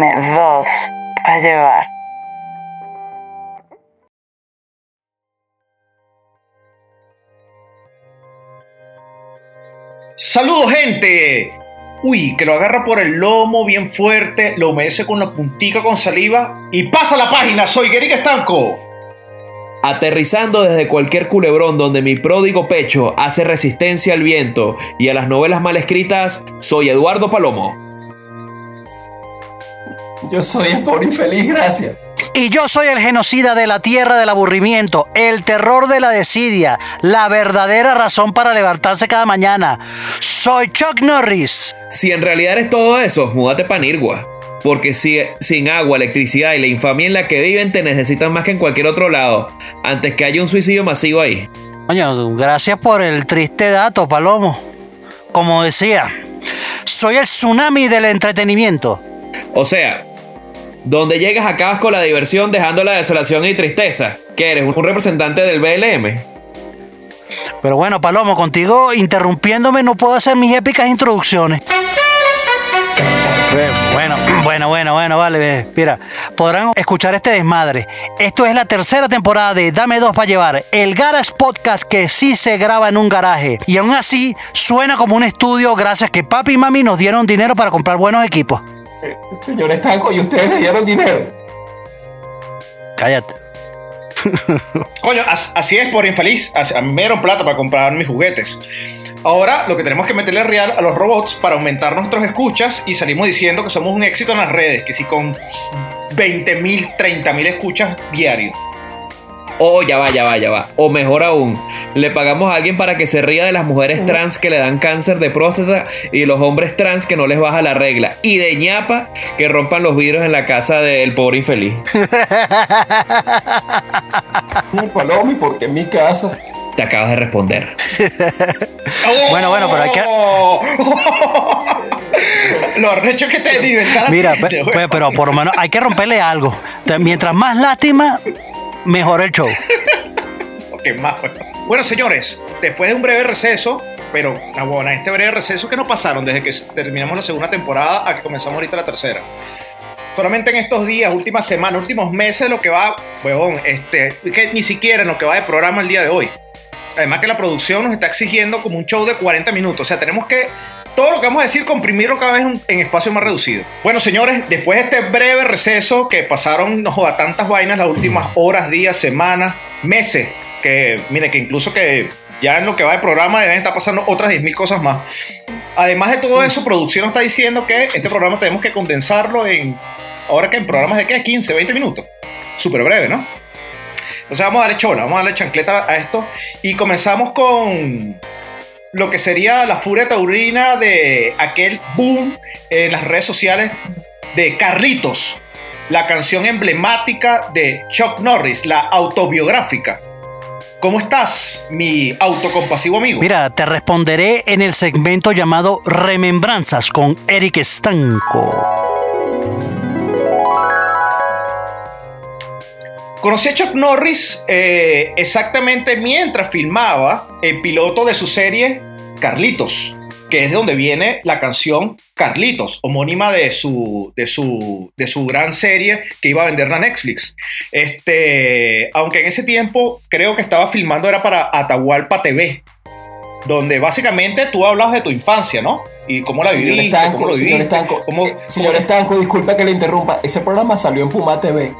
Dame dos para llevar. ¡Saludos, gente! Uy, que lo agarra por el lomo bien fuerte, lo humedece con la puntica con saliva y pasa la página. Soy Geric Estanco. Aterrizando desde cualquier culebrón donde mi pródigo pecho hace resistencia al viento y a las novelas mal escritas, soy Eduardo Palomo. Yo soy el pobre infeliz, gracias. Y yo soy el genocida de la tierra del aburrimiento, el terror de la desidia, la verdadera razón para levantarse cada mañana. Soy Chuck Norris. Si en realidad eres todo eso, múdate pa' Nirgua. Porque si, sin agua, electricidad y la infamia en la que viven te necesitan más que en cualquier otro lado, antes que haya un suicidio masivo ahí. Coño, gracias por el triste dato, Palomo. Como decía, soy el tsunami del entretenimiento. O sea, donde llegas acabas con la diversión dejando la desolación y tristeza. Que eres un representante del BLM. Pero bueno, Palomo, contigo interrumpiéndome no puedo hacer mis épicas introducciones. Bueno, bueno, bueno, bueno, vale. Mira, podrán escuchar este desmadre. Esto es la tercera temporada de Dame Dos para Llevar, el Garage Podcast que sí se graba en un garaje. Y aún así suena como un estudio gracias que papi y mami nos dieron dinero para comprar buenos equipos. Señor Estanco, ¿y ustedes le dieron dinero? Cállate. Coño, as- así es por infeliz. A mí me dieron plata para comprar mis juguetes. Ahora lo que tenemos que meterle real a los robots para aumentar nuestros escuchas y salimos diciendo que somos un éxito en las redes, que si con 20 mil, 30 mil escuchas diarios. O ya va, ya va, ya va. O mejor aún, le pagamos a alguien para que se ría de las mujeres trans que le dan cáncer de próstata y de los hombres trans que no les baja la regla. Y de ñapa que rompan los vidrios en la casa del pobre infeliz. Señor Palomo, ¿y por qué en mi casa? Te acabas de responder. Bueno, bueno, pero hay que-. Lo arrecho que te. Mira, pe- pe- pero por lo menos hay que romperle algo. Mientras más lástima, mejor el show. ¿Qué más? Bueno. Bueno, señores, después de un breve receso, pero ah, bueno, este breve receso que no pasaron desde que terminamos la segunda temporada a que comenzamos ahorita la tercera. Solamente en estos días, últimas semanas, últimos meses, lo que va, huevón, este, que ni siquiera en lo que va de programa el día de hoy. Además que la producción nos está exigiendo como un show de 40 minutos. O sea, tenemos que todo lo que vamos a decir comprimirlo cada vez en- en espacio más reducido. Bueno, señores, después de este breve receso que pasaron, no joda, tantas vainas las últimas horas, días, semanas, meses, que mire que incluso que ya en lo que va de programa deben estar pasando otras 10.000 cosas más. Además de todo eso, producción nos está diciendo que este programa tenemos que condensarlo en, ahora que en programas de qué, 15, 20 minutos. Súper breve, ¿no? Entonces vamos a darle chola, vamos a darle chancleta a esto. Y comenzamos con lo que sería la furia taurina de aquel boom en las redes sociales de Carlitos, la canción emblemática de Chuck Norris, la autobiográfica. ¿Cómo estás, mi autocompasivo amigo? Mira, te responderé en el segmento llamado Remembranzas con Eric Estanco. Conocí a Chuck Norris eh, exactamente mientras filmaba el piloto de su serie Carlitos, que es de donde viene la canción Carlitos, homónima de su, de su, de su gran serie que iba a vender la Netflix. Este, aunque en ese tiempo creo que estaba filmando era para Atahualpa TV, donde básicamente tú hablabas de tu infancia, ¿no? Y cómo la viviste, cómo Estanco, lo señor Estanco, cómo- eh, señor Estanco, disculpe que le interrumpa. Ese programa salió en Puma TV.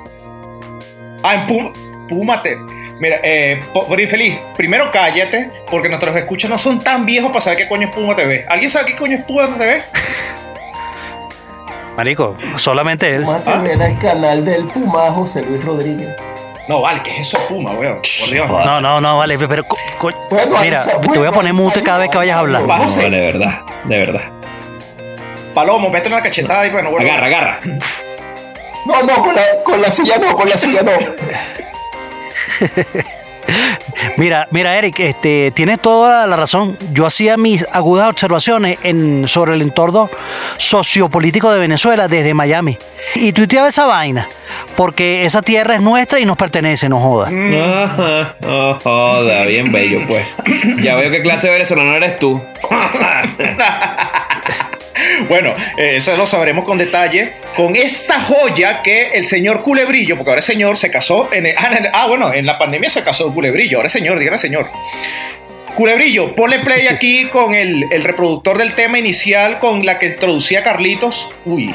Ah, en Puma, Puma te- Mira, eh, po- por infeliz, primero cállate, porque nuestros escuchas no son tan viejos para saber qué coño es Puma TV. ¿Alguien sabe qué coño es Puma TV? Marico, solamente él. Puma Ah. TV era el canal del Puma José Luis Rodríguez. No, vale, ¿qué es eso Puma, weón? Por Dios. No, no, no, vale, pero Bueno, mira, te voy a poner mute cada vez que vayas a hablar. No, vale, de verdad, de verdad. Palomo, vete una cachetada y bueno, bueno. Agarra, agarra. No, no, con la, con la silla no, con la silla no. Mira, mira, Eric, este, tienes toda la razón. Yo hacía mis agudas observaciones en, sobre el entorno sociopolítico de Venezuela desde Miami. Y tuiteaba esa vaina, porque esa tierra es nuestra y nos pertenece, no jodas. Ajá, oh, joda, bien bello, pues. Ya veo qué clase de venezolano eres tú. Bueno, eh, eso lo sabremos con detalle. Con esta joya que el señor Culebrillo, porque ahora es señor, se casó en. el- ah, en el- ah, bueno, en la pandemia se casó Culebrillo, ahora es señor, dígale señor. Culebrillo, ponle play aquí con el, el reproductor del tema inicial con la que introducía Carlitos. Uy.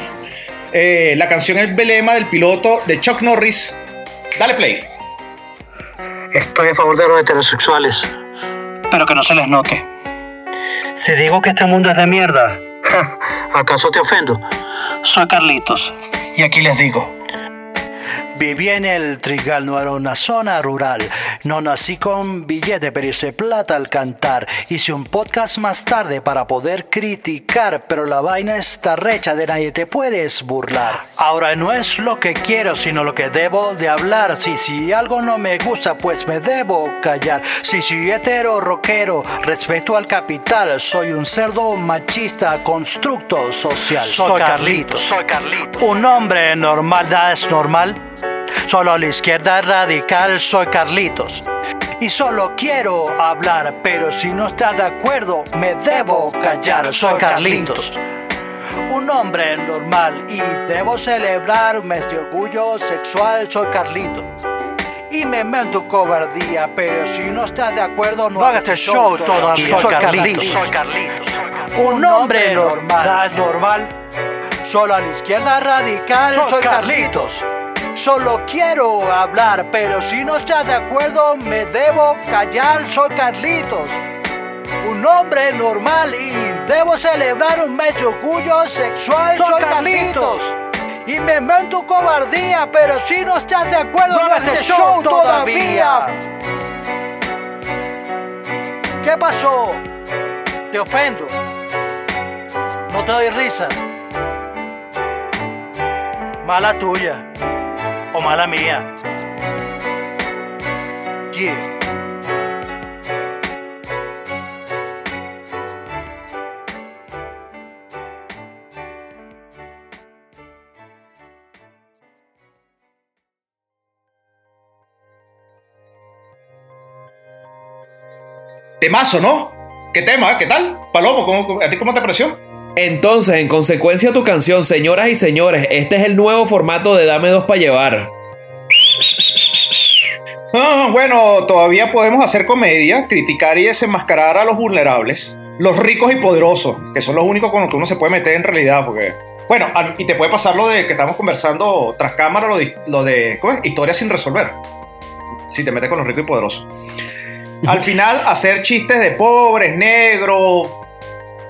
Eh, la canción El Belema del piloto de Chuck Norris. Dale play. Estoy a favor de los heterosexuales. Pero que no se les note. Si digo que este mundo es de mierda, ¿acaso te ofendo? Soy Carlitos y aquí les digo. Viví en el Trigal, no era una zona rural. No nací con billete, pero hice plata al cantar. Hice un podcast más tarde para poder criticar, pero la vaina está recha, de nadie te puedes burlar. Ahora no es lo que quiero, sino lo que debo de hablar. Si, si algo no me gusta, pues me debo callar. Si soy hetero rockero, respeto al capital. Soy un cerdo machista, constructo social. Soy Carlitos, soy Carlitos. Un hombre normal, nada es normal. Solo a la izquierda radical soy Carlitos. Y solo quiero hablar, pero si no está de acuerdo, me debo callar. Soy Carlitos. Un hombre normal y debo celebrar un mes de orgullo sexual. Soy Carlitos. Y me mento cobardía, pero si no estás de acuerdo, no, hagas este show todavía. Soy Carlitos. Soy Carlitos. Un hombre normal. Normal. Solo a la izquierda radical soy, Carlitos. Solo quiero hablar, pero si no estás de acuerdo, me debo callar. Soy Carlitos. Un hombre normal y debo celebrar un mes de orgullo sexual. Soy, Carlitos. Y me mento cobardía, pero si no estás de acuerdo, no este show todavía. ¿Qué pasó? Te ofendo. No te doy risa. Mala tuya. O mala mía. Yeah. Temazo, ¿no? ¿Qué tema? ¿Qué tal? Palomo, ¿cómo- ¿a ti cómo te pareció? Entonces, en consecuencia a tu canción, señoras y señores, este es el nuevo formato de Dame dos para llevar. Ah, bueno, todavía podemos hacer comedia, criticar y desenmascarar a los vulnerables, los ricos y poderosos, que son los únicos con los que uno se puede meter en realidad, porque... Bueno, y te puede pasar lo de que estamos conversando tras cámara, lo de, lo de ¿cómo es? historias sin resolver, si te metes con los ricos y poderosos. Al final, hacer chistes de pobres, negros,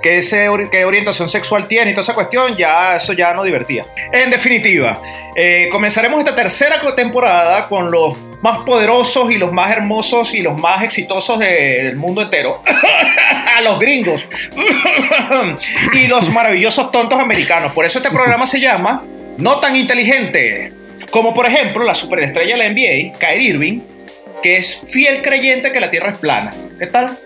qué, ese qué orientación sexual tiene y toda esa cuestión, ya eso ya no divertía. En definitiva, eh, comenzaremos esta tercera temporada con los más poderosos y los más hermosos y los más exitosos de- del mundo entero. a los gringos. y los maravillosos tontos americanos. Por eso este programa se llama No tan inteligente. Como por ejemplo la superestrella de la NBA, Kyrie Irving, que es fiel creyente que la Tierra es plana. ¿Qué tal?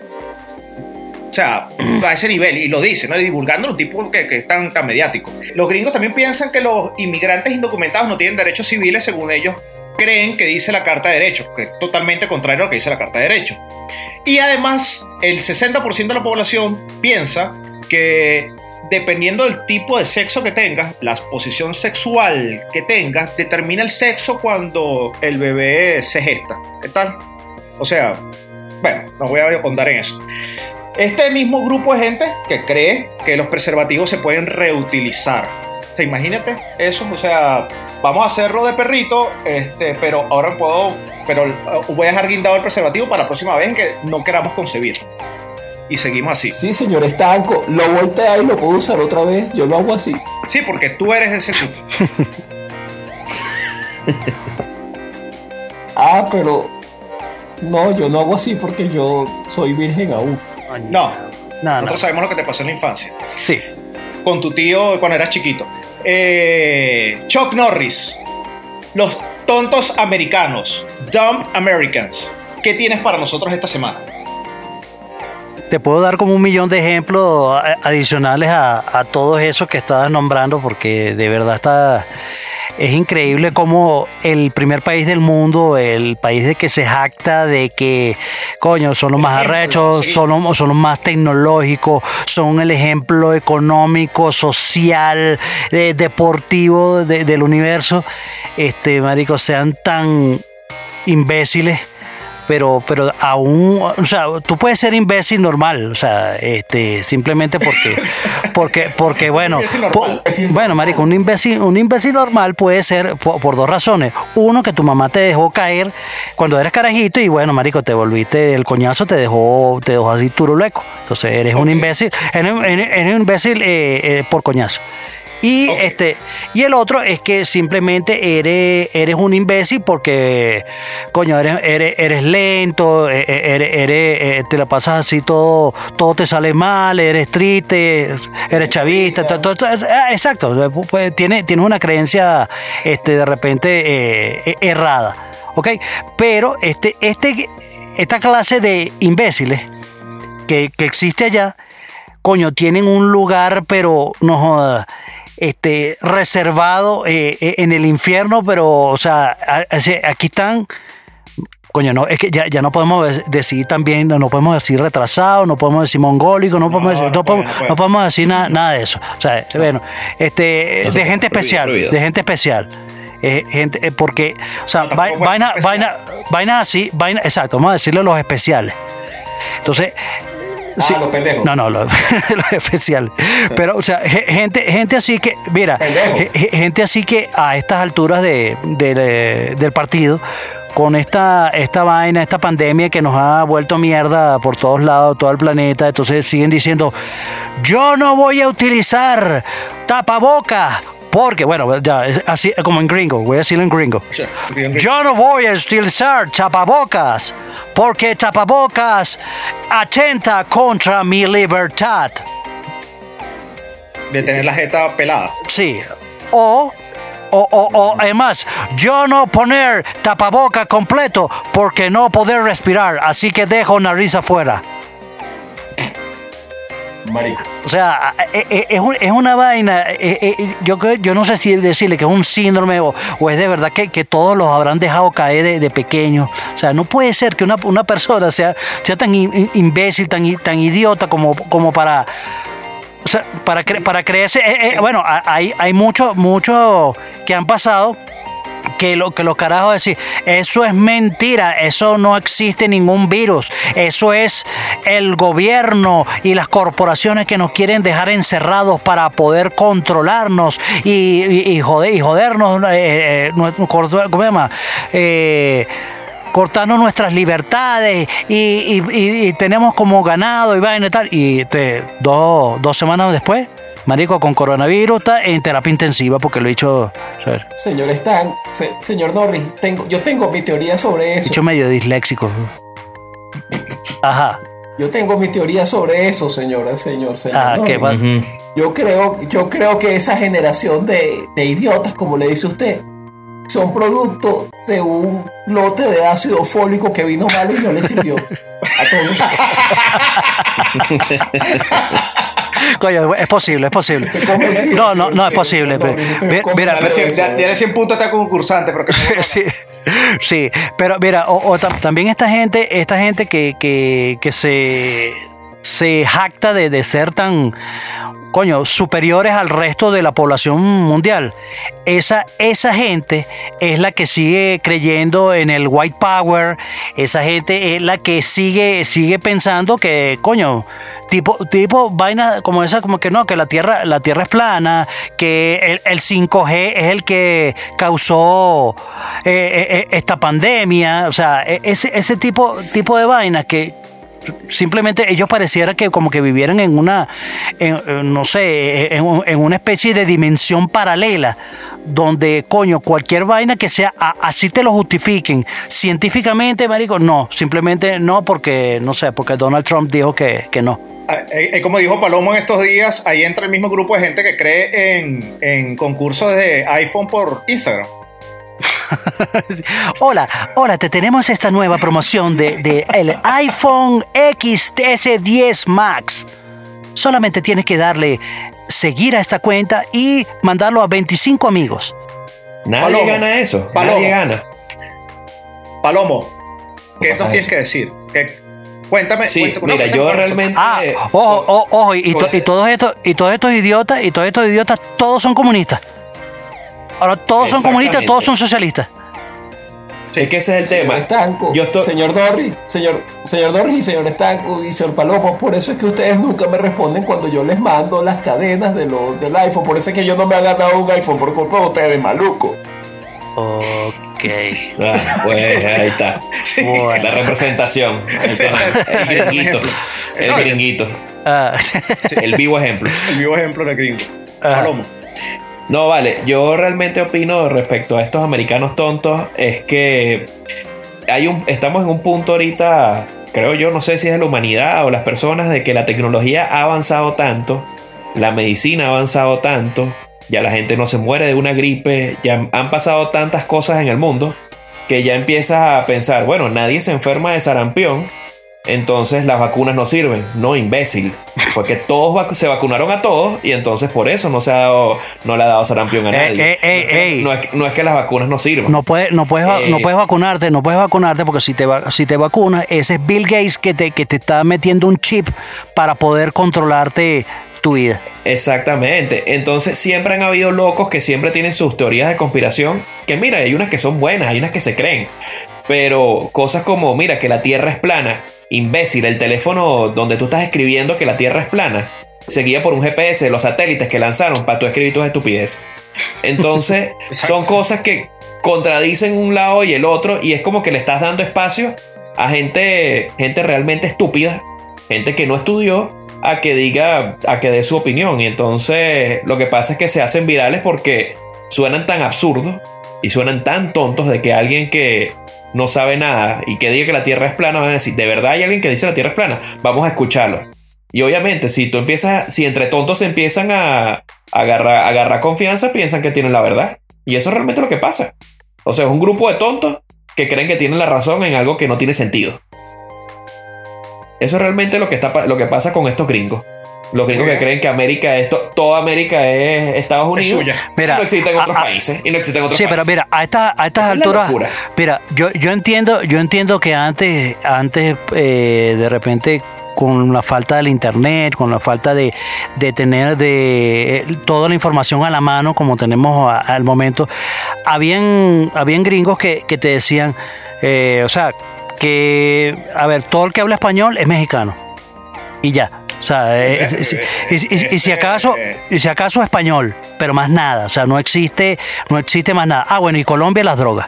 O sea, a ese nivel, y lo dice, ¿no? Divulgando un tipo que, que es tan, tan mediático. Los gringos también piensan que los inmigrantes indocumentados no tienen derechos civiles según ellos creen que dice la Carta de Derechos, que es totalmente contrario a lo que dice la Carta de Derechos. Y además, el 60% de la población piensa que dependiendo del tipo de sexo que tengas, la posición sexual que tengas, determina el sexo cuando el bebé se gesta. ¿Qué tal? O sea, bueno, no voy a ahondar en eso. Este mismo grupo de gente que cree que los preservativos se pueden reutilizar. Sea, imagínate eso, o sea, vamos a hacerlo de perrito, este, pero ahora puedo, pero uh, voy a dejar guindado el preservativo para la próxima vez en que no queramos concebir. Y seguimos así. Sí, señor Estanco, lo voltea y lo puedo usar otra vez. Yo lo hago así. Sí, porque tú eres ese grupo. Ah, pero. No, yo no hago así porque yo soy virgen aún. No, No, no. nosotros sabemos lo que te pasó en la infancia. Sí. Con tu tío cuando eras chiquito. Eh, Chuck Norris. Los tontos americanos. Dumb Americans. ¿Qué tienes para nosotros esta semana? Te puedo dar como un millón de ejemplos adicionales a, a todos esos que estabas nombrando porque de verdad está, es increíble como el primer país del mundo, el país de que se jacta de que, coño, son los más arrechos, son los, son los más tecnológicos, son el ejemplo económico, social, eh, deportivo de- del universo, este, marico, sean tan imbéciles pero pero aún o sea tú puedes ser imbécil normal o sea este simplemente porque porque porque bueno po- bueno marico un imbécil un imbécil normal puede ser po- por, dos razones. Uno que tu mamá te dejó caer cuando eres carajito y bueno marico te volviste el coñazo te dejó te dejó así turuleco entonces eres un imbécil eres, eres- eres un imbécil eh, eh, por coñazo y este y el otro es que simplemente eres, eres un imbécil porque coño eres, eres, eres lento, e- e- eres, eres, eh, te la pasas así todo, todo te sale mal, eres triste, eres chavista, ah, exacto, pues, tiene, tienes una creencia este, de repente eh, eh, errada, ¿ok? Pero este, este, esta clase de imbéciles que, que existe allá, coño, tienen un lugar, pero no joda, este, reservado eh, eh, en el infierno, pero, o sea, aquí están. Coño, no, es que ya, ya no podemos decir también, no, podemos decir retrasado, no podemos decir mongólico, no podemos, decir- no podemos, no puede. no podemos decir nada, nada de eso. O sea, bueno, este, de gente especial, prohibido. de gente especial. Eh, gente, eh, porque, o sea, vaina, vaina, vaina así, vaina, exacto, vamos a decirle los especiales. Entonces, Sí. los pendejos. no, no, lo, lo especial. Pero, o sea, ge- gente, gente así que, mira, Pendejo. gente así que a estas alturas de, de- de- del partido, con esta, esta vaina, esta pandemia que nos ha vuelto mierda por todos lados, todo el planeta, entonces siguen diciendo, yo no voy a utilizar tapabocas. Porque, bueno, ya, así como en gringo, voy a decirlo en gringo. Sí, en gringo. Yo no voy a utilizar tapabocas porque tapabocas atenta contra mi libertad. De tener la jeta pelada. Sí. O, o, o, o, además, yo no poner tapaboca completo porque no poder respirar, así que dejo nariz afuera. Marico. O sea, eh, eh, es, un- es una vaina. eh, eh, yo, yo no sé si decirle que es un síndrome o, es de verdad que, todos los habrán dejado caer de, de pequeños. O sea, no puede ser que una, una persona sea, tan imbécil, tan, idiota como, para. Para, cre- para creerse. eh, eh, bueno, hay, hay muchos que han pasado que lo que los carajos decir, eso es mentira, eso no existe ningún virus, eso es el gobierno y las corporaciones que nos quieren dejar encerrados para poder controlarnos y, y, y joder, y jodernos, eh, eh. Eh, cortarnos nuestras libertades y, tenemos como ganado y vaina y tal. Y te- dos, dos semanas después, marico, con coronavirus está en terapia intensiva porque lo he dicho, Señor Stan, se- señor Norris, tengo, yo tengo mi teoría sobre eso. Dicho medio disléxico. Ajá. Yo tengo mi teoría sobre eso, señora, señor, señor. Ah, Norris. qué va- Ujú. Yo creo, yo creo que esa generación de, de idiotas, como le dice usted, son producto de un lote de ácido fólico que vino malo y no le sirvió. A todos. Coño, es posible, es posible. No, no, no es posible. Mira, Dale 100 puntos a esta concursante, pero que sí, sí, pero mira, o, o tam- también esta gente, esta gente que, que, que se, se jacta de, de ser tan, coño, superiores al resto de la población mundial. Esa, esa gente es la que sigue creyendo en el white power, esa gente es la que sigue, sigue pensando que, coño, tipo, tipo vaina como esa, como que no, que la tierra, la tierra es plana, que el, el 5G es el que causó eh, eh, esta pandemia, o sea, e- ese, ese tipo, tipo de vainas que simplemente ellos pareciera que como que vivieran en una, en, en, no sé, en, un- en una especie de dimensión paralela, donde, coño, cualquier vaina que sea, así te lo justifiquen, científicamente, marico, no, simplemente no, porque, no sé, porque Donald Trump dijo que, que no. Ah, eh, eh, como dijo Palomo en estos días, ahí entra el mismo grupo de gente que cree en, en concursos de iPhone por Instagram. Hola, hola, te tenemos esta nueva promoción de, de el iPhone XS 10 Max. Solamente tienes que darle seguir a esta cuenta y mandarlo a 25 amigos. Nadie Palomo. gana eso. Palomo. Nadie gana. Palomo, ¿qué nos tienes que decir? ¿Qué- Cuéntame. Sí, cuéntame- mira, cuéntame yo realmente. Ah, eh, ojo, ojo, ojo, y, to- con- y todos estos, y todos estos idiotas, y todos estos idiotas, todos son comunistas. Ahora todos son comunistas, todos son socialistas. Es que ese es el Señor tema. Estanco, Yo estoy- señor Dorri, señor, señor Dorri y señor Estanco y señor Palomo, por eso es que ustedes nunca me responden cuando yo les mando las cadenas de lo, del iPhone, por eso es que yo no me he ganado un iPhone por culpa de ustedes, maluco. Ok. Ah, pues ahí está. Bueno. La representación. El gringuito. El gringuito. Ah, El vivo ejemplo. El vivo ejemplo de gringo. Ajá. Palomo. No, vale, yo realmente opino respecto a estos americanos tontos es que hay un, estamos en un punto ahorita, creo yo, no sé si es la humanidad o las personas, de que la tecnología ha avanzado tanto, la medicina ha avanzado tanto, ya la gente no se muere de una gripe, ya han pasado tantas cosas en el mundo que ya empiezas a pensar, bueno, nadie se enferma de sarampión, entonces las vacunas no sirven. No, imbécil. Fue que todos se vacunaron a todos y entonces por eso no se ha dado, no le ha dado sarampión a nadie. ey, ey, ey. No, es que, no es que las vacunas no sirvan. no puedes, no puedes, va- Eh. no puedes vacunarte, no puedes vacunarte porque si te, va- si te vacunas, ese es Bill Gates que te, que te está metiendo un chip para poder controlarte tu vida. Exactamente. Entonces siempre han habido locos que siempre tienen sus teorías de conspiración. Que mira, hay unas que son buenas, hay unas que se creen. Pero cosas como, mira, que la Tierra es plana. Imbécil, el teléfono donde tú estás escribiendo que la Tierra es plana. Seguía por un GPS de los satélites que lanzaron para tú escribir tus estupideces. Entonces, son cosas que contradicen un lado y el otro. Y es como que le estás dando espacio a gente, gente realmente estúpida, gente que no estudió, a que diga, a que dé su opinión. Y entonces lo que pasa es que se hacen virales porque suenan tan absurdos y suenan tan tontos de que alguien que no sabe nada y que diga que la Tierra es plana van a decir, ¿de verdad hay alguien que dice la Tierra es plana? Vamos a escucharlo. Y obviamente, si tú empiezas, si entre tontos se empiezan a, agarrar, confianza, piensan que tienen la verdad. Y eso es realmente lo que pasa. O sea, es un grupo de tontos que creen que tienen la razón en algo que no tiene sentido. Eso es realmente lo que, está, lo que pasa con estos gringos. Los gringos que creen que América es to- toda América es Estados Es Unidos. Mira, y no existen otros a- países. Y no existen otros Sí, pero mira, a, esta- a estas Es alturas, mira, yo, yo entiendo, yo entiendo que antes, antes eh, de repente con la falta del internet, con la falta de, de tener de eh, toda la información a la mano como tenemos al momento, habían, habían gringos que, que te decían, eh, o sea, que, a ver, todo el que habla español es mexicano. Y ya. O sea, eh, es- es- y si acaso, y si acaso español, pero más nada. O sea, no existe, no existe más nada. Ah, bueno, y Colombia las drogas.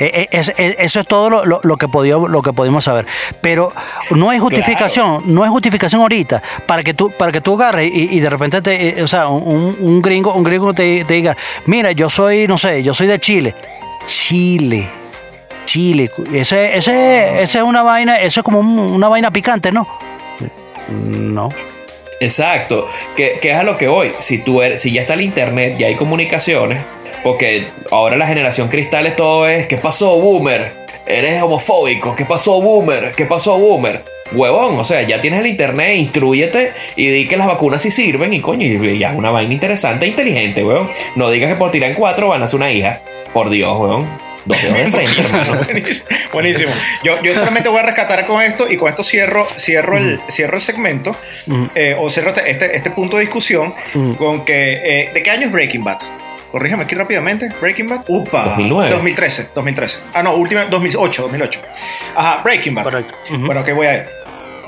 Eh, eh, es- es- eso es todo lo, lo- lo que podíamos, lo que podíamos saber. Pero no hay justificación, no hay justificación ahorita para que tú, para que tú agarres y, y de repente te, eh, o sea, un, un gringo, un gringo te, te diga, mira, yo soy, no sé, yo soy de Chile. Chile. Chile. Ese, ese, ese es una vaina, eso es como un- una vaina picante, ¿no? No. Exacto, que, que es a lo que voy. Si tú eres, si ya está el internet, ya hay comunicaciones, porque ahora la generación cristales todo es ¿qué pasó, boomer? Eres homofóbico, ¿qué pasó, boomer? ¿Qué pasó, boomer? Huevón, o sea, ya tienes el internet, instruyete y di que las vacunas sí sirven y coño, ya es una vaina interesante e inteligente, huevón. No digas que por tirar en cuatro van a hacer una hija. Por Dios, huevón. Dos dedos de frente, hermano. Buenísimo. Buenísimo. Yo, yo solamente voy a rescatar con esto y con esto cierro, cierro, el, cierro el segmento eh, o cierro este, este, este punto de discusión con que eh, ¿de qué año es Breaking Bad? Corrígeme aquí rápidamente. Breaking Bad. Upa. 2009. 2013. 2013. Ah, no, última. 2008. 2008. Ajá, Breaking Bad. Correcto. Ujú. Bueno, que voy a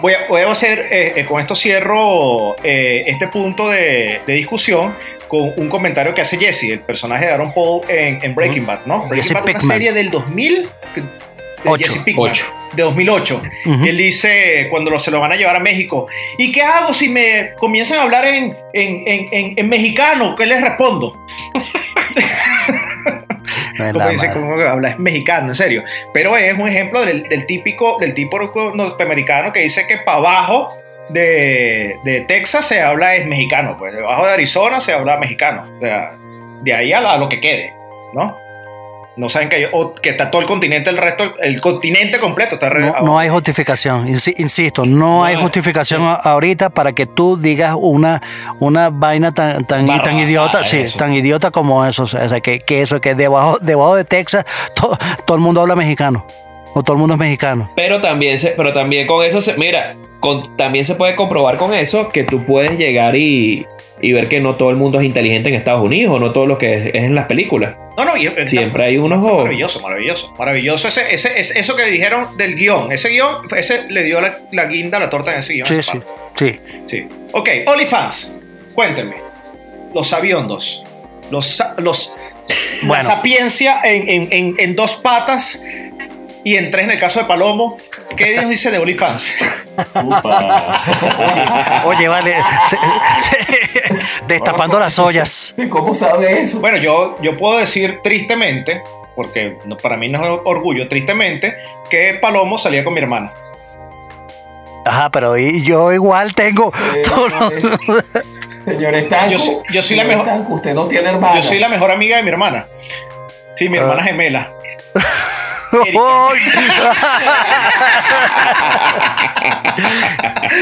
Voy a, voy a hacer, eh, eh, con esto cierro eh, este punto de, de discusión con un comentario que hace Jesse, el personaje de Aaron Paul en, en Breaking Bad, ¿no? Breaking Jesse Bad es una serie del 2000, de Ocho. Jesse Pinkman, Ocho. de 2008. Ujú. Y él dice, cuando lo, se lo van a llevar a México, ¿y qué hago si me comienzan a hablar en, en, en, en- mexicano? ¿Qué les respondo? No como dice, como habla es mexicano, en serio. Pero es un ejemplo del, del típico, del tipo norteamericano que dice que para abajo de, de Texas se habla es mexicano, pues debajo de Arizona se habla mexicano. O sea, de ahí a, la- a lo que quede, ¿no? No saben que, hay, o- que está todo el continente, el resto, el continente completo está No, no hay justificación, Insi- insisto, no, hay hay justificación ahorita para que tú digas una, una vaina tan, tan, tan idiota, sí, eso. tan idiota como eso, o sea, que, que eso, que debajo, debajo de Texas to- todo el mundo habla mexicano, o todo el mundo es mexicano. Pero también, se, pero también con eso, se, mira, con- también se puede comprobar con eso que tú puedes llegar y, y ver que no todo el mundo es inteligente en Estados Unidos, o no todo lo que es, es en las películas. No, no, y- Siempre hay unos... Está Maravilloso, maravilloso, maravilloso. Ese, ese, ese- eso que dijeron del guion, ese guion, ese le dio la, la guinda a la torta en ese guion. Sí, sí, sí. Sí. Ok, OnlyFans, cuéntenme. Los sabiondos, los, los, la Bueno. sapiencia en, en- en- en dos patas y en tres en el caso de Palomo. ¿Qué Dios dice de OnlyFans? Oye, vale, se- se- destapando las ollas. ¿Cómo sabe eso? Bueno, yo, yo puedo decir tristemente, porque no- para mí no es orgullo, tristemente, que Palomo salía con mi hermana. Ajá, pero y- yo igual tengo... todo- Señor Estanco, Yo soy- yo soy la señor mejor- Estanco, usted no tiene hermana. Yo soy la mejor amiga de mi hermana. Sí, mi hermana gemela.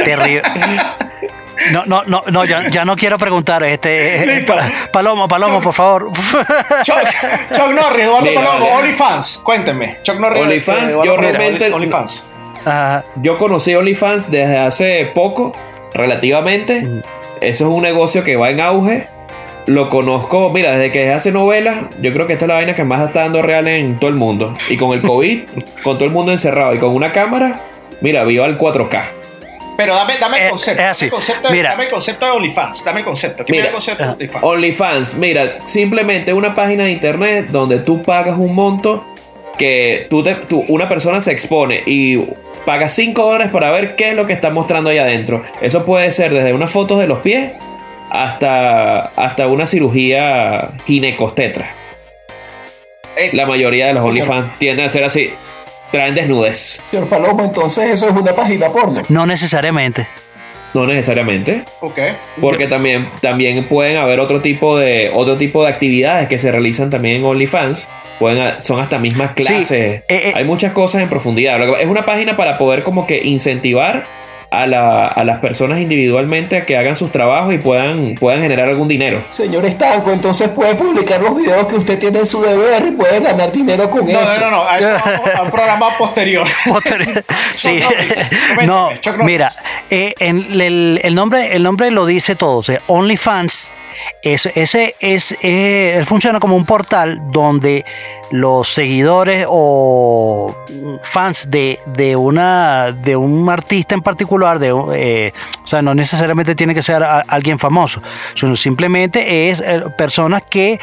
Terrible. No, no, no, no ya, ya no quiero preguntar. Este, eh, Palomo, Palomo, por favor. Chuck, Chuck Norris, Eduardo Mira, Palomo. OnlyFans, cuéntenme. Chuck Norris, OnlyFans, Eduardo yo realmente- OnlyFans. Yo conocí OnlyFans desde hace poco, relativamente. Eso es un negocio que va en auge. Lo conozco, mira, desde que hace novelas, yo creo que esta es la vaina que más está dando real en todo el mundo. Y con el COVID, con todo el mundo encerrado y con una cámara, mira, viva el 4K. Pero dame, dame el Eh, concepto. es así. Dame el concepto, de, Mira. dame el concepto de OnlyFans. Dame el concepto. ¿Qué Mira. es el concepto de OnlyFans? OnlyFans, mira, simplemente una página de internet donde tú pagas un monto que tú te- tú- una persona se expone y paga 5 dólares para ver qué es lo que está mostrando ahí adentro. Eso puede ser desde unas fotos de los pies hasta, hasta una cirugía ginecostetra. Eh, La mayoría de los Señor. OnlyFans tienden a ser así. Traen desnudes. Señor Palomo, entonces eso es una página porno. No necesariamente. No necesariamente. ok. Porque también, también pueden haber otro tipo de otro tipo de actividades que se realizan también en OnlyFans. Pueden, son hasta mismas Sí, clases. eh, eh. Hay muchas cosas en profundidad. Es una página para poder como que incentivar a, la- a las personas individualmente a que hagan sus trabajos y puedan, puedan generar algún dinero. Señor Estanco, entonces puede publicar los videos que usted tiene en su deber y puede ganar dinero con No, eso. no, no, no. Vamos a un programa posterior. Posterior- sí. No, mira, eh, en el, el nombre, el nombre lo dice todo. O sea, OnlyFans, es, ese es, eh, funciona como un portal donde los seguidores o fans de, de una de un artista en particular, de, eh, o sea, no necesariamente tiene que ser alguien famoso, sino simplemente es eh, personas que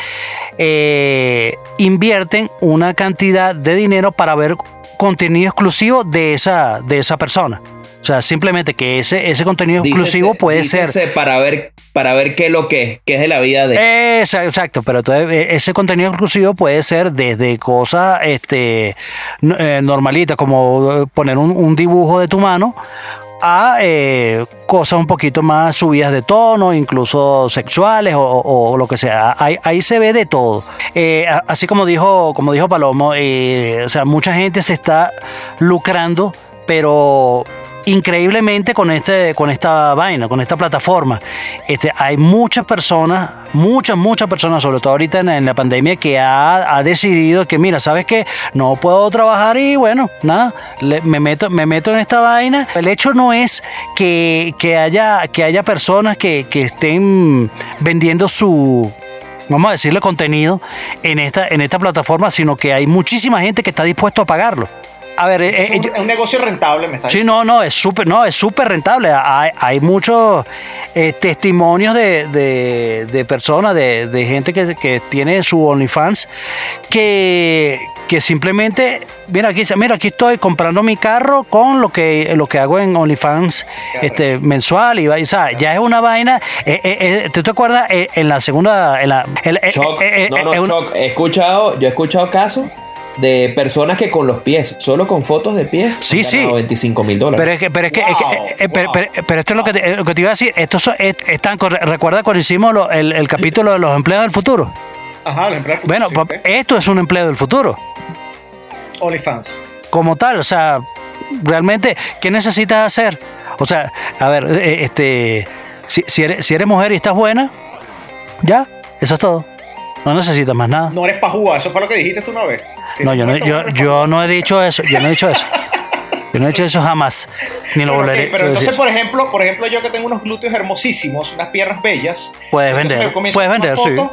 invierten una cantidad de dinero para ver contenido exclusivo de esa, de esa persona. O sea, simplemente que ese, ese contenido exclusivo puede ser... para ver, para ver qué es lo que es, qué es de la vida de. Exacto, pero entonces, eh, ese contenido exclusivo puede ser desde cosas este, eh, normalitas, como eh, poner un, un dibujo de tu mano, a eh, cosas un poquito más subidas de tono, incluso sexuales o, o- o lo que sea. Ahí, ahí se ve de todo. Eh, así como dijo, como dijo Palomo, eh, o sea, mucha gente se está lucrando, pero increíblemente con este con esta vaina, con esta plataforma. Este, hay muchas personas, muchas, muchas personas, sobre todo ahorita en, la pandemia, que ha, ha decidido que, mira, ¿sabes qué? No puedo trabajar y bueno, nada, me, meto, me meto en esta vaina. El hecho no es que, que haya, que haya personas que, que estén vendiendo su vamos a decirle contenido en esta, en esta plataforma, sino que hay muchísima gente que está dispuesto a pagarlo. A ver, eh, Es eh, un, yo- es un negocio rentable, me está Sí, no, no, es súper, no, es súper rentable. Hay, hay muchos eh, testimonios de, de- de personas, de, de gente que, que tiene su OnlyFans, que, que simplemente, mira aquí, dice, mira, aquí estoy comprando mi carro con lo que, lo que hago en OnlyFans este, mensual. Y, o sea, ya es una vaina. eh, eh, eh, ¿Tú te acuerdas eh, en la segunda... En la, el- eh, Choc, eh, eh, no, no, eh, un- Choc, he escuchado, yo he escuchado casos de personas que con los pies, solo con fotos de pies, Sí, han sí. ganado 25 mil dólares. Pero es que, pero es que, es que- eh, eh, pero, wow. pero- pero esto es lo que te, lo que te iba a decir. Esto es- están, recuerda cuando hicimos lo- el, el capítulo de los empleados del futuro. Ajá, el empleo del futuro, Bueno, sí, ok. esto es un empleo del futuro. OnlyFans. como tal, o sea, realmente, ¿qué necesitas hacer? O sea, a ver, eh, este, si, si eres, si eres mujer y estás buena, ya, eso es todo. No necesitas más nada. No eres pajúa, eso fue lo que dijiste tú una vez. No, yo no, yo, yo no he dicho eso, yo no he dicho eso. Yo no he dicho eso jamás, ni lo volveré pero a entonces, decir. por ejemplo, por ejemplo, yo que tengo unos glúteos hermosísimos, unas piernas bellas. Puedes vender, puedes vender, sí. fotos,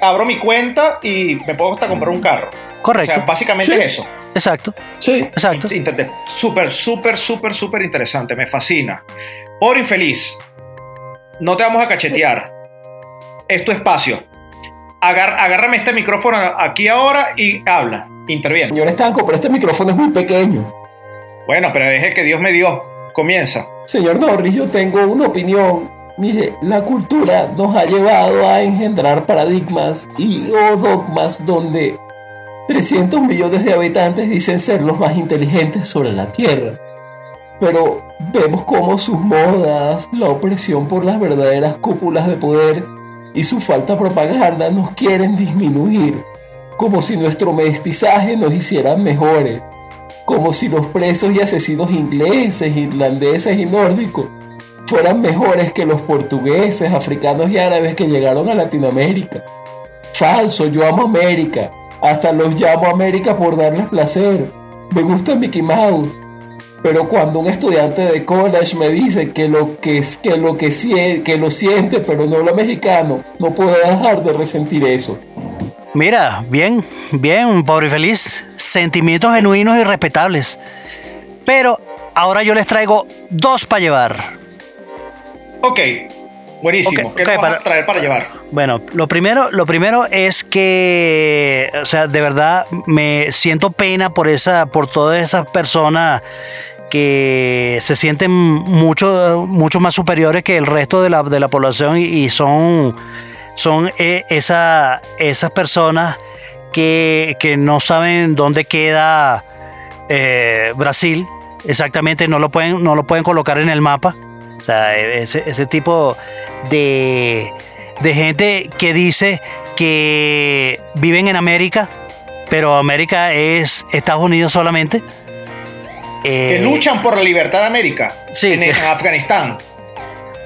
Abro mi cuenta y me puedo hasta comprar un carro. Correcto. O sea, básicamente Sí. es eso. Exacto, Sí. exacto. Súper, súper, súper, súper interesante. Me fascina. Por infeliz. No te vamos a cachetear. Es tu espacio. Agar- agárrame este micrófono aquí ahora y habla. Interviene. Señor Estanco, pero este micrófono es muy pequeño. Bueno, pero es el que Dios me dio. Comienza. Señor Norris, yo tengo una opinión. Mire, la cultura nos ha llevado a engendrar paradigmas y o dogmas donde 300 millones de habitantes dicen ser los más inteligentes sobre la Tierra. Pero vemos cómo sus modas, la opresión por las verdaderas cúpulas de poder y su falta de propaganda nos quieren disminuir, como si nuestro mestizaje nos hiciera mejores como si los presos y asesinos ingleses, irlandeses y nórdicos fueran mejores que los portugueses, africanos y árabes que llegaron a Latinoamérica. Falso, yo amo América. Hasta los llamo América por darles placer. Me gusta Mickey Mouse. Pero cuando un estudiante de college me dice que lo que, que lo que, que lo siente pero no habla mexicano, no puedo dejar de resentir eso. Mira, bien, bien, pobre y feliz. Sentimientos genuinos y respetables. Pero ahora yo les traigo dos para llevar. Ok. Buenísimo. Ok, ¿Qué ok, nos vas para- a traer para llevar? Bueno, lo primero, lo primero es que, o sea, de verdad me siento pena por esa, por todas esas personas que se sienten mucho, mucho más superiores que el resto de la, de la población y, son, son eh, esa- esas personas que, que no saben dónde queda eh, Brasil. Exactamente, no lo pueden, no lo pueden colocar en el mapa. O sea, ese, ese tipo de, de gente que dice que viven en América, pero América es Estados Unidos solamente. Que Eh, luchan por la libertad de América. sí, En, que- en Afganistán.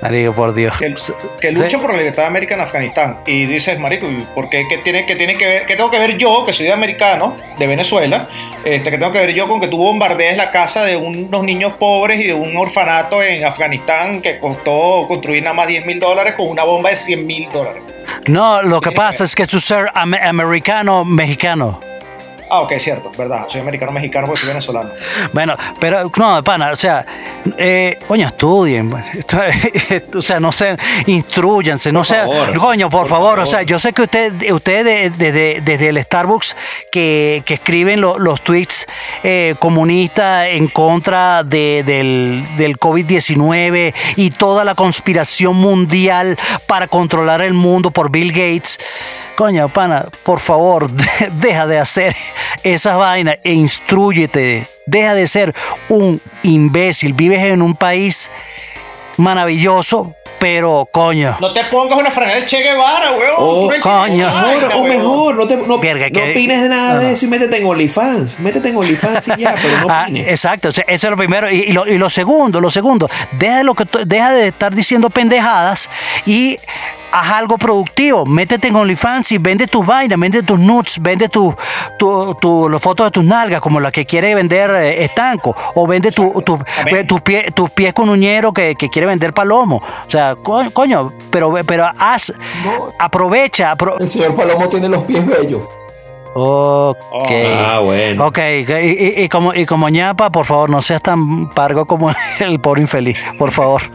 Marico, por Dios. Que, que luchan por la libertad de América en Afganistán. Y dices, marico, ¿y ¿por qué? ¿Qué tiene, qué tiene que ver? ¿Qué tengo que ver yo, que soy de americano, de Venezuela? Este, ¿Qué tengo que ver yo con que tú bombardees la casa de unos niños pobres y de un orfanato en Afganistán que costó construir nada más 10 mil dólares con una bomba de 100 mil dólares? No, lo que que pasa es que tú ser am- americano, mexicano. Ah, ok, cierto, verdad. Soy americano mexicano porque soy venezolano. Bueno, pero no, pana, o sea, eh, coño, estudien, pues. o sea, no sé, instruyanse, no favor, coño, por, por favor, o sea, yo sé que usted, ustedes desde, desde el Starbucks que, que escriben lo- los tweets eh, comunistas en contra de- del, del COVID-19 y toda la conspiración mundial para controlar el mundo por Bill Gates. Coño, pana, por favor, deja de hacer esas vainas e instruyete. Deja de ser un imbécil. Vives en un país maravilloso, pero coño. No te pongas una franela de Che Guevara, weón. Oh, no coño. Mejor, o mejor, no, te, no, Verga, no que- opines de nada no, de eso y métete en OnlyFans. Métete en OnlyFans y ya, pero no Ah, opines. exacto, o sea, eso es lo primero. Y, y lo, y lo segundo, lo segundo, deja de, lo que, deja de estar diciendo pendejadas y haz algo productivo. Métete en OnlyFans y vende tus vainas, vende tus nudes, vende tus tu, tu- las fotos de tus nalgas, como la que quiere vender eh, estanco, o vende tu, tu- ver. tus pies tus pies con uñero que, que quiere vender palomo. O sea, co- coño, pero, pero haz, No. aprovecha. apro- El señor Palomo tiene los pies bellos. ok. Ah, bueno. Ok, y, y- y como, y como ñapa, por favor, no seas tan pargo como el pobre infeliz, por favor.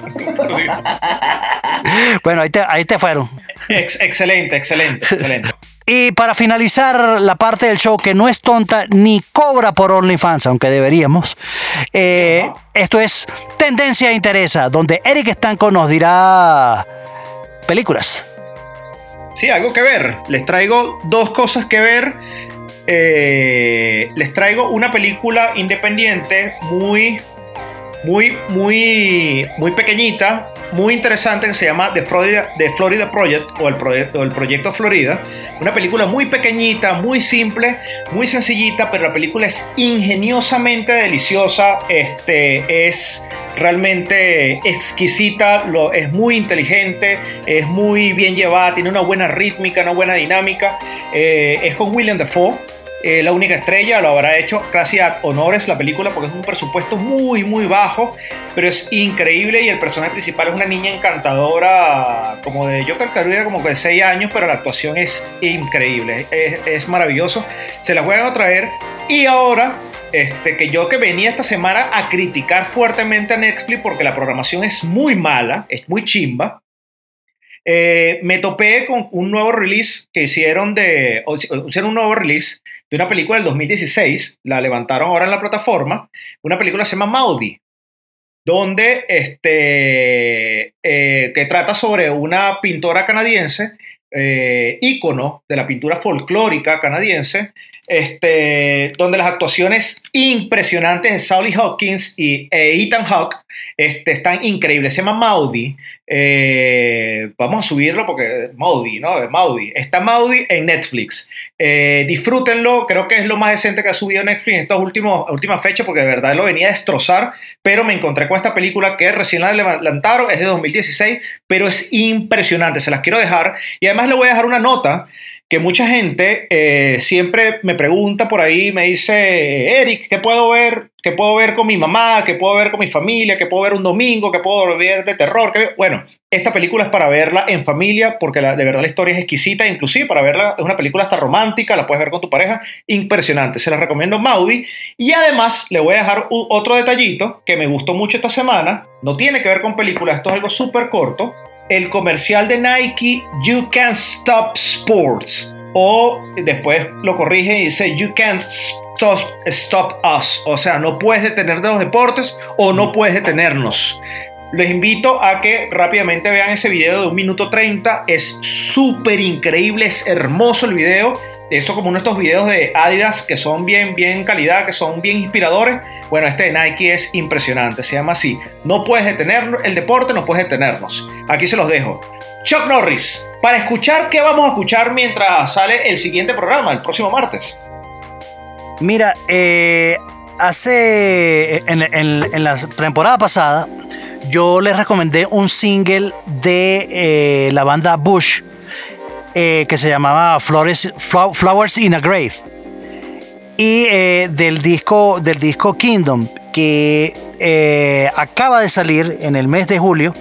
bueno, ahí te, ahí te fueron. Ex- excelente, excelente, excelente. Y para finalizar la parte del show que no es tonta ni cobra por OnlyFans, aunque deberíamos, eh, esto es Tendencia Interesa, donde Eric Estanco nos dirá películas. Sí, algo que ver. Les traigo dos cosas que ver. Eh, les traigo una película independiente muy, muy, muy, muy pequeñita, muy interesante que se llama The Florida, Florida Project o el, proyecto, el Proyecto Florida. Una película muy pequeñita, muy simple, muy sencillita, pero la película es ingeniosamente deliciosa. Este, es realmente exquisita, lo, es muy inteligente, es muy bien llevada, tiene una buena rítmica, una buena dinámica. Eh, es con William Dafoe eh, la única estrella, lo habrá hecho casi a honores la película porque es un presupuesto muy, muy bajo, pero es increíble y el personaje principal es una niña encantadora, como de, yo era como de 6 años, pero la actuación es increíble, es, maravilloso. Se la voy a traer y ahora este, que yo que venía esta semana a criticar fuertemente a Netflix porque la programación es muy mala, es muy chimba. Eh, me topé con un nuevo release que hicieron de, hicieron un nuevo release de una película del 2016, la levantaron ahora en la plataforma, una película se llama Maudie, donde este, eh, que trata sobre una pintora canadiense, eh, ícono de la pintura folclórica canadiense, este, donde las actuaciones impresionantes de Sally Hawkins y Ethan Hawke este, están increíbles. Se llama Maudie. Eh, vamos a subirlo porque Maudie, ¿no? Maudie. Está Maudie en Netflix. Eh, disfrútenlo. Creo que es lo más decente que ha subido Netflix en estas últimas fechas porque de verdad lo venía a destrozar. Pero me encontré con esta película que recién la levantaron. Es de 2016, pero es impresionante. Se las quiero dejar. Y además le voy a dejar una nota que mucha gente eh, siempre me pregunta por ahí, me dice, Eric, ¿qué puedo ver? ¿Qué puedo ver con mi mamá? ¿Qué puedo ver con mi familia? ¿Qué puedo ver un domingo? ¿Qué puedo ver de terror? Bueno, esta película es para verla en familia porque de verdad la historia es exquisita, inclusive para verla es una película hasta romántica, la puedes ver con tu pareja, impresionante. Se la recomiendo Maudi. Y además le voy a dejar otro detallito que me gustó mucho esta semana, no tiene que ver con películas, esto es algo súper corto el comercial de Nike You Can't Stop Sports. O después lo corrige y dice You Can't Stop, Us. O sea, no puedes detener de los deportes o no puedes detenernos. Les invito a que rápidamente vean ese video de un minuto 30. Es súper increíble, es hermoso el video. Esto como uno de estos videos de Adidas que son bien, bien calidad, que son bien inspiradores. Bueno, este de Nike es impresionante. Se llama así. No puedes detener el deporte, no puedes detenernos. Aquí se los dejo. Chuck Norris, para escuchar qué vamos a escuchar mientras sale el siguiente programa, el próximo martes. Mira, eh, hace en, en la temporada pasada yo les recomendé un single de eh, la banda Bush eh, que se llamaba Flowers, Flowers in a Grave. Y eh, del disco del disco Kingdom que acaba de salir en el mes de julio.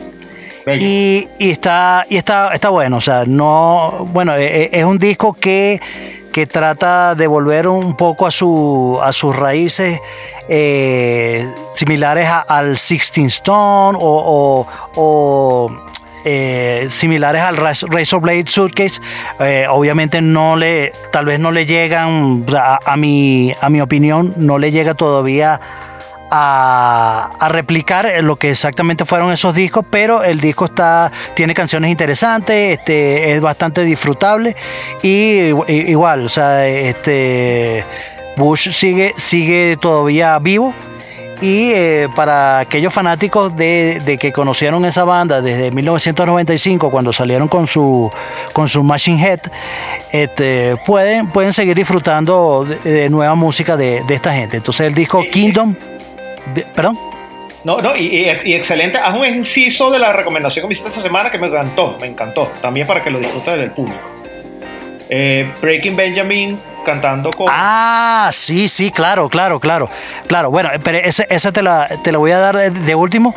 Y, está y está está bueno o sea no bueno es un disco que trata de volver un poco a, su, a sus raíces eh, similares al Sixteen Stone o, eh, similares al Razor Blade Suitcase. Eh, obviamente no le, tal vez no le llegan, a, a, mi, a mi opinión, no le llega todavía a, replicar lo que exactamente fueron esos discos, pero el disco está, tiene canciones interesantes, este, es bastante disfrutable y, igual, o sea, este, Bush sigue, sigue todavía vivo. Y eh, para aquellos fanáticos de, que conocieron esa banda desde 1995, cuando salieron con su, con su Machine Head, este, pueden, pueden seguir disfrutando de, nueva música de, de, esta gente. Entonces el disco Kingdom ¿Perdón? No, no, y, excelente. Haz un inciso de la recomendación que me hiciste esta semana que me encantó, me encantó. También para que lo disfrute del público. Eh, Breaking Benjamin cantando con. Ah, sí, sí, claro, claro, claro. Claro, bueno, pero esa, te, la, te la voy a dar de último.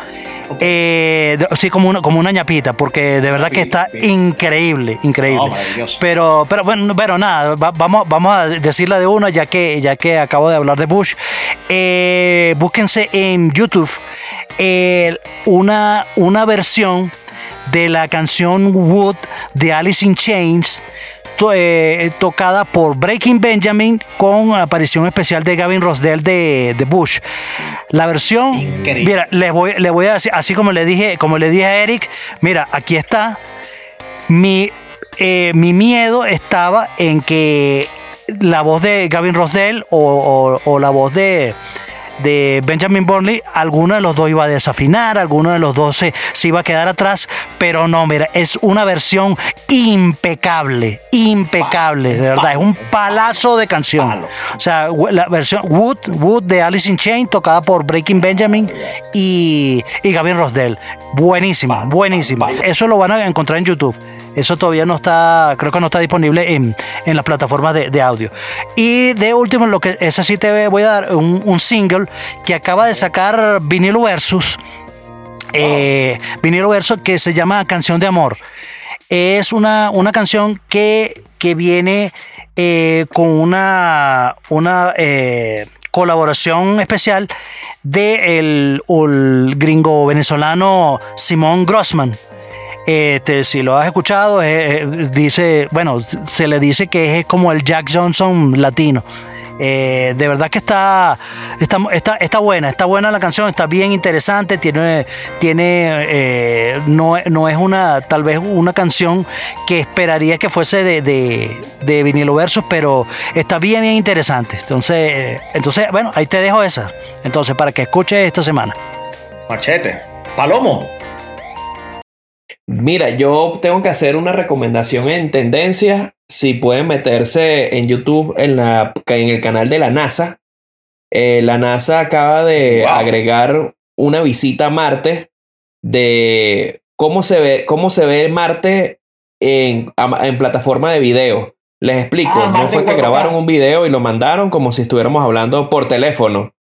Eh, sí, como una, como una ñapita, porque de verdad que está increíble, increíble. pero, pero bueno, pero nada, vamos, vamos a decirla de uno, ya que, ya que acabo de hablar de Bush. Eh, búsquense en YouTube eh, una, una versión de la canción Wood de Alice in Chains eh, tocada por Breaking Benjamin con aparición especial de Gavin Rosdell de, de Bush. La versión, mira, le voy, le voy a decir, así como le dije, como le dije a Eric, mira, aquí está. Mi, eh, mi miedo estaba en que la voz de Gavin Rosdell o, la voz de, de Benjamin Burnley, alguno de los dos iba a desafinar, alguno de los dos se, se iba a quedar atrás, pero no, mira, es una versión impecable, impecable, de verdad, es un palazo de canción. O sea, la versión Wood, Wood de Alice in Chain, tocada por Breaking Benjamin y, y Gavin Rosdell. Buenísima, buenísima. Eso lo van a encontrar en YouTube. Eso todavía no está, creo que no está disponible en, en las plataformas de, de, audio. Y de último, lo que esa sí te voy a dar un, single que acaba de sacar Vinilo Versus. Eh, Vinilo Versus que se llama Canción de Amor. Es una, una canción que, que viene eh, con una, una eh, colaboración especial de el, el gringo venezolano Simón Grossman. Este, si lo has escuchado, dice, bueno, se le dice que es como el Jack Johnson latino. Eh, de verdad que está, está, está, está, buena, está buena la canción, está bien interesante, tiene, tiene eh, no, no, es una, tal vez una canción que esperaría que fuese de, de, de vinilo versus, pero está bien, bien interesante. Entonces, entonces, bueno, ahí te dejo esa. Entonces, para que escuches esta semana. Machete. Palomo. Mira, yo tengo que hacer una recomendación en tendencias. Si pueden meterse en YouTube en, la, en el canal de la NASA. Eh, la NASA acaba de wow. agregar una visita a Marte de cómo se ve, cómo se ve Marte en, en plataforma de video. Les explico, ah, no fue que grabaron un video y lo mandaron como si estuviéramos hablando por teléfono.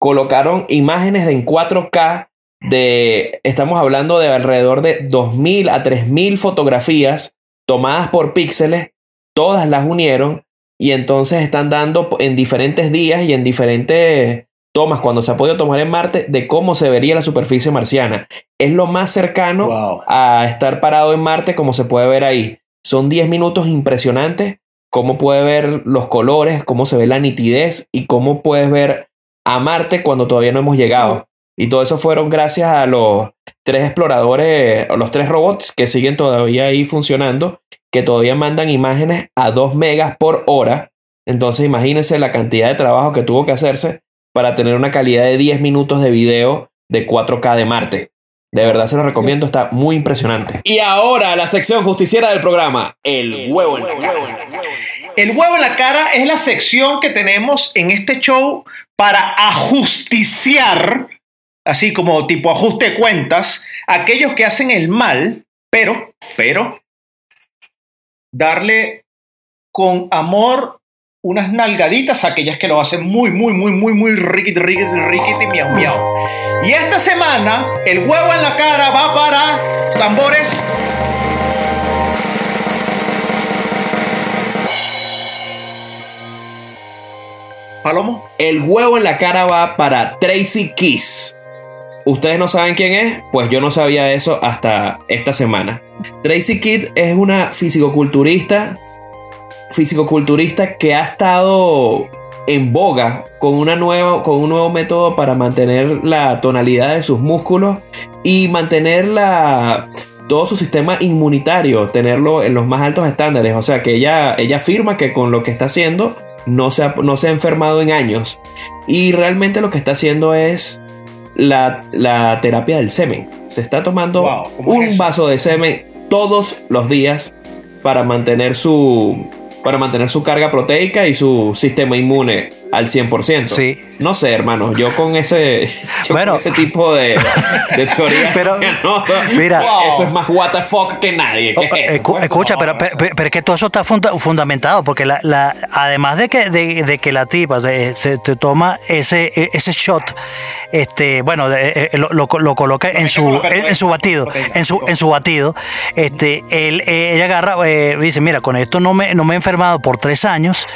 Colocaron imágenes en 4K de, estamos hablando de alrededor de 2.000 a 3.000 fotografías tomadas por píxeles, todas las unieron y entonces están dando en diferentes días y en diferentes tomas cuando se ha podido tomar en Marte de cómo se vería la superficie marciana. Es lo más cercano wow. a estar parado en Marte como se puede ver ahí. Son 10 minutos impresionantes, cómo puede ver los colores, cómo se ve la nitidez y cómo puedes ver a Marte cuando todavía no hemos llegado. Y todo eso fueron gracias a los tres exploradores, o los tres robots que siguen todavía ahí funcionando, que todavía mandan imágenes a 2 megas por hora. Entonces imagínense la cantidad de trabajo que tuvo que hacerse para tener una calidad de 10 minutos de video de 4K de Marte. De verdad se lo recomiendo, está muy impresionante. Y ahora la sección justiciera del programa, el huevo en la cara. El huevo en la cara es la sección que tenemos en este show para ajusticiar así como tipo ajuste de cuentas, aquellos que hacen el mal, pero, pero, darle con amor unas nalgaditas a aquellas que lo hacen muy, muy, muy, muy, muy riquiti, riquiti, riquiti, miau, miau. Y esta semana, el huevo en la cara va para tambores. Palomo. El huevo en la cara va para Tracy Kiss. ¿Ustedes no saben quién es? Pues yo no sabía eso hasta esta semana. Tracy Kidd es una fisicoculturista, fisicoculturista que ha estado en boga con, una nueva, con un nuevo método para mantener la tonalidad de sus músculos y mantener la, todo su sistema inmunitario, tenerlo en los más altos estándares. O sea que ella, ella afirma que con lo que está haciendo no se, no se ha enfermado en años. Y realmente lo que está haciendo es la, la terapia del semen. Se está tomando wow, un es vaso de semen todos los días para mantener su para mantener su carga proteica y su sistema inmune al 100%. Sí. No sé, hermano, yo con ese, yo bueno, con ese tipo de, de teoría, pero, no, mira, eso es más what the fuck que nadie. ¿Qué oh, es escu escucha, pero, pero, pero, es que todo eso está funda fundamentado, porque la, la, además de que, de, de que la tipa se, se, te toma ese, ese shot, este, bueno, de, lo, lo, lo, coloca en su, en, en, su batido, en su, en su batido, este, él, ella agarra, eh, dice, mira, con esto no me, no me he enfermado por tres años,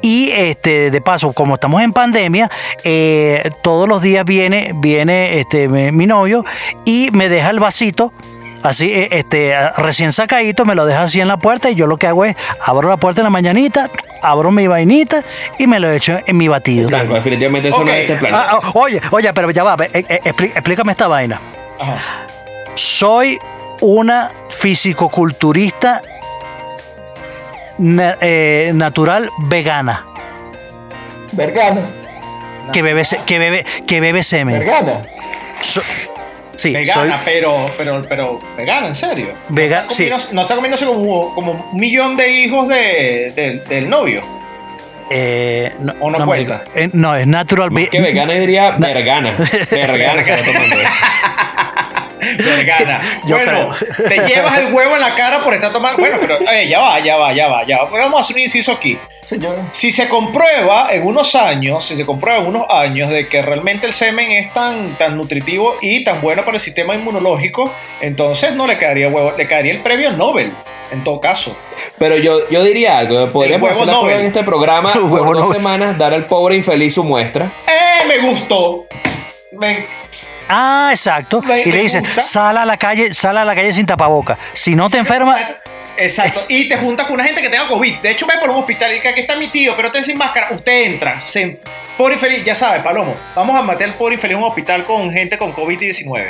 y este, de paso, como estamos en pandemia, eh, todos los días viene, viene este, mi, mi, novio y me deja el vasito. Así, este, recién sacadito, me lo deja así en la puerta y yo lo que hago es abro la puerta en la mañanita, abro mi vainita y me lo echo en mi batido. Claro, definitivamente eso okay. no es este plan. Ah, oye, oye, pero ya va, eh, eh, explícame esta vaina. Ajá. Soy una fisicoculturista na, eh, natural vegana. Vegana. que bebe, que bebe, que bebe semen. Vergana. So- sí, Vegana, soy pero, pero, pero, vegana, en serio. Vega- no está comiéndose- No está comiéndose como, como un millón de hijos de, de- del novio. eh, no, ¿O no no, cuenta? eh, no, es natural. Más que vegana, diría vergana. Vergana se está tomando Yo bueno, te llevas el huevo en la cara por estar tomando. Bueno, pero eh, ya va, ya va, ya va, ya va. Pues vamos a hacer un inciso aquí. Señor. Si se comprueba en unos años, si se comprueba en unos años de que realmente el semen es tan, tan nutritivo y tan bueno para el sistema inmunológico, entonces no le quedaría huevo, le caería el premio Nobel, en todo caso. Pero yo, yo diría algo, podríamos hacer la prueba Nobel. en este programa Huevo por dos Nobel. semanas, dar al pobre infeliz su muestra. ¡Eh! Me gustó. Me- Ah, exacto. Y le dicen, gusta. sal a la calle, sal a la calle sin tapaboca. Si no te enfermas, Exacto. Y te juntas con una gente que tenga COVID. De hecho, ve por un hospital y que aquí está mi tío, pero usted sin máscara. Usted entra. Se, pobre infeliz, ya sabe, Palomo. Vamos a meter al pobre infeliz en un hospital con gente con COVID-19.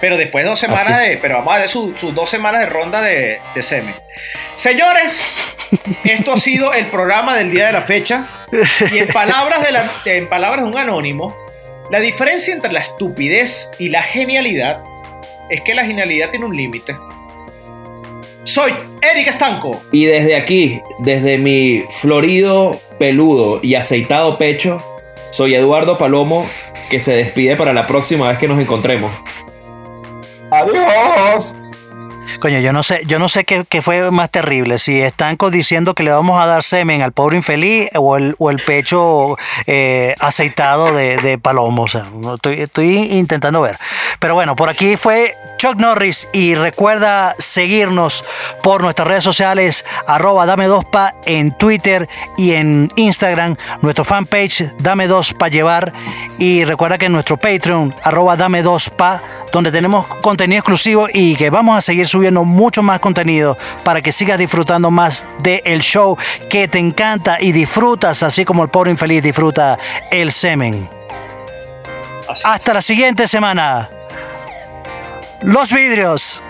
Pero después de dos semanas Así. de. Pero vamos a ver sus sus dos semanas de ronda de, de semen. Señores, esto ha sido el programa del día de la fecha. Y en palabras de, la- en palabras de un anónimo, la diferencia entre la estupidez y la genialidad es que la genialidad tiene un límite. Soy Eric Estanco. Y desde aquí, desde mi florido, peludo y aceitado pecho, soy Eduardo Palomo, que se despide para la próxima vez que nos encontremos. Adiós. Coño, yo no sé, yo no sé qué, fue más terrible, si están diciendo que le vamos a dar semen al pobre infeliz o el, pecho eh, aceitado de, de palomo. Estoy intentando ver. Pero bueno, por aquí fue Chuck Norris y recuerda seguirnos por nuestras redes sociales, arroba dame dos pa en Twitter y en Instagram, nuestro fanpage dame dos pa llevar y recuerda que en nuestro Patreon, arroba dame dos pa, donde tenemos contenido exclusivo y que vamos a seguir subiendo mucho más contenido para que sigas disfrutando más del show que te encanta y disfrutas así como el pobre infeliz disfruta el semen. Así. Hasta la siguiente semana. Los vidrios.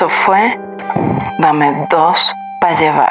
Esto fue Dame dos para llevar.